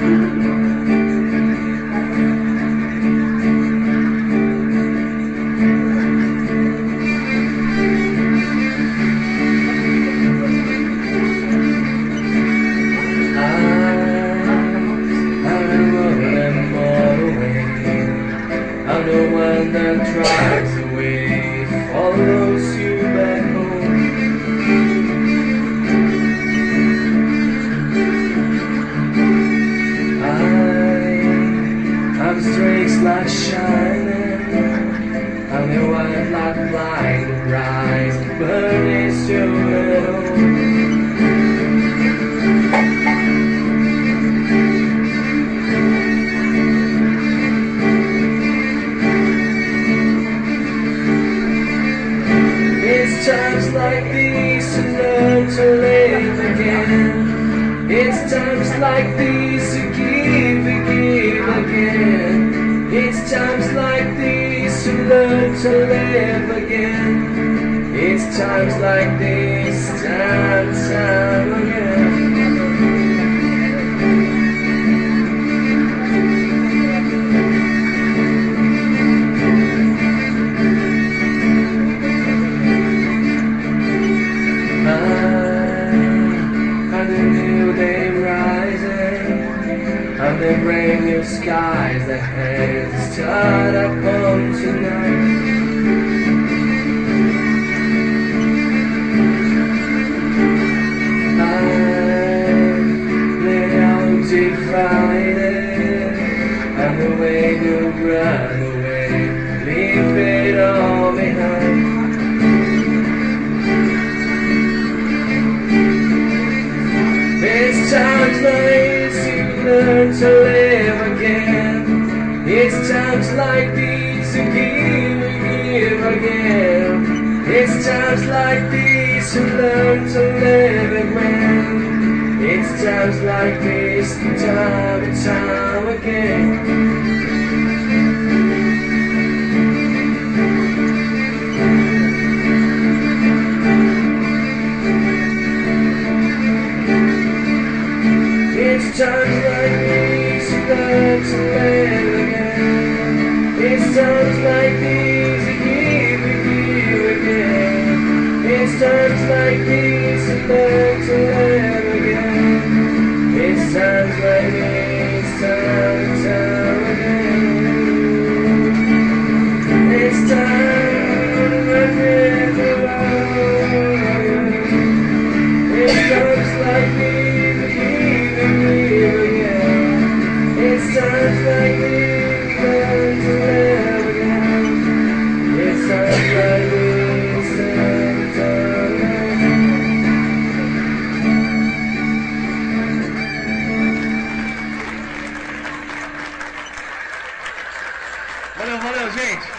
I'm the one that drives away, follows I'm straight like shining. I'm the white like blind rise, still little. It's times like these to learn to live again. It's times like these to It's times like these to learn to live again. It's times like these, The brand new skies that has start up on tonight. The Friday. I'm the way to run away, leave it all behind. It's like these you learn to live again. It's times like these you give and give again. It's times like these you learn to live again. It's times like this, time and time again. It's times like these you learn to live again. It's times like these you give and give again. It's times like these you learn to Valeu, gente.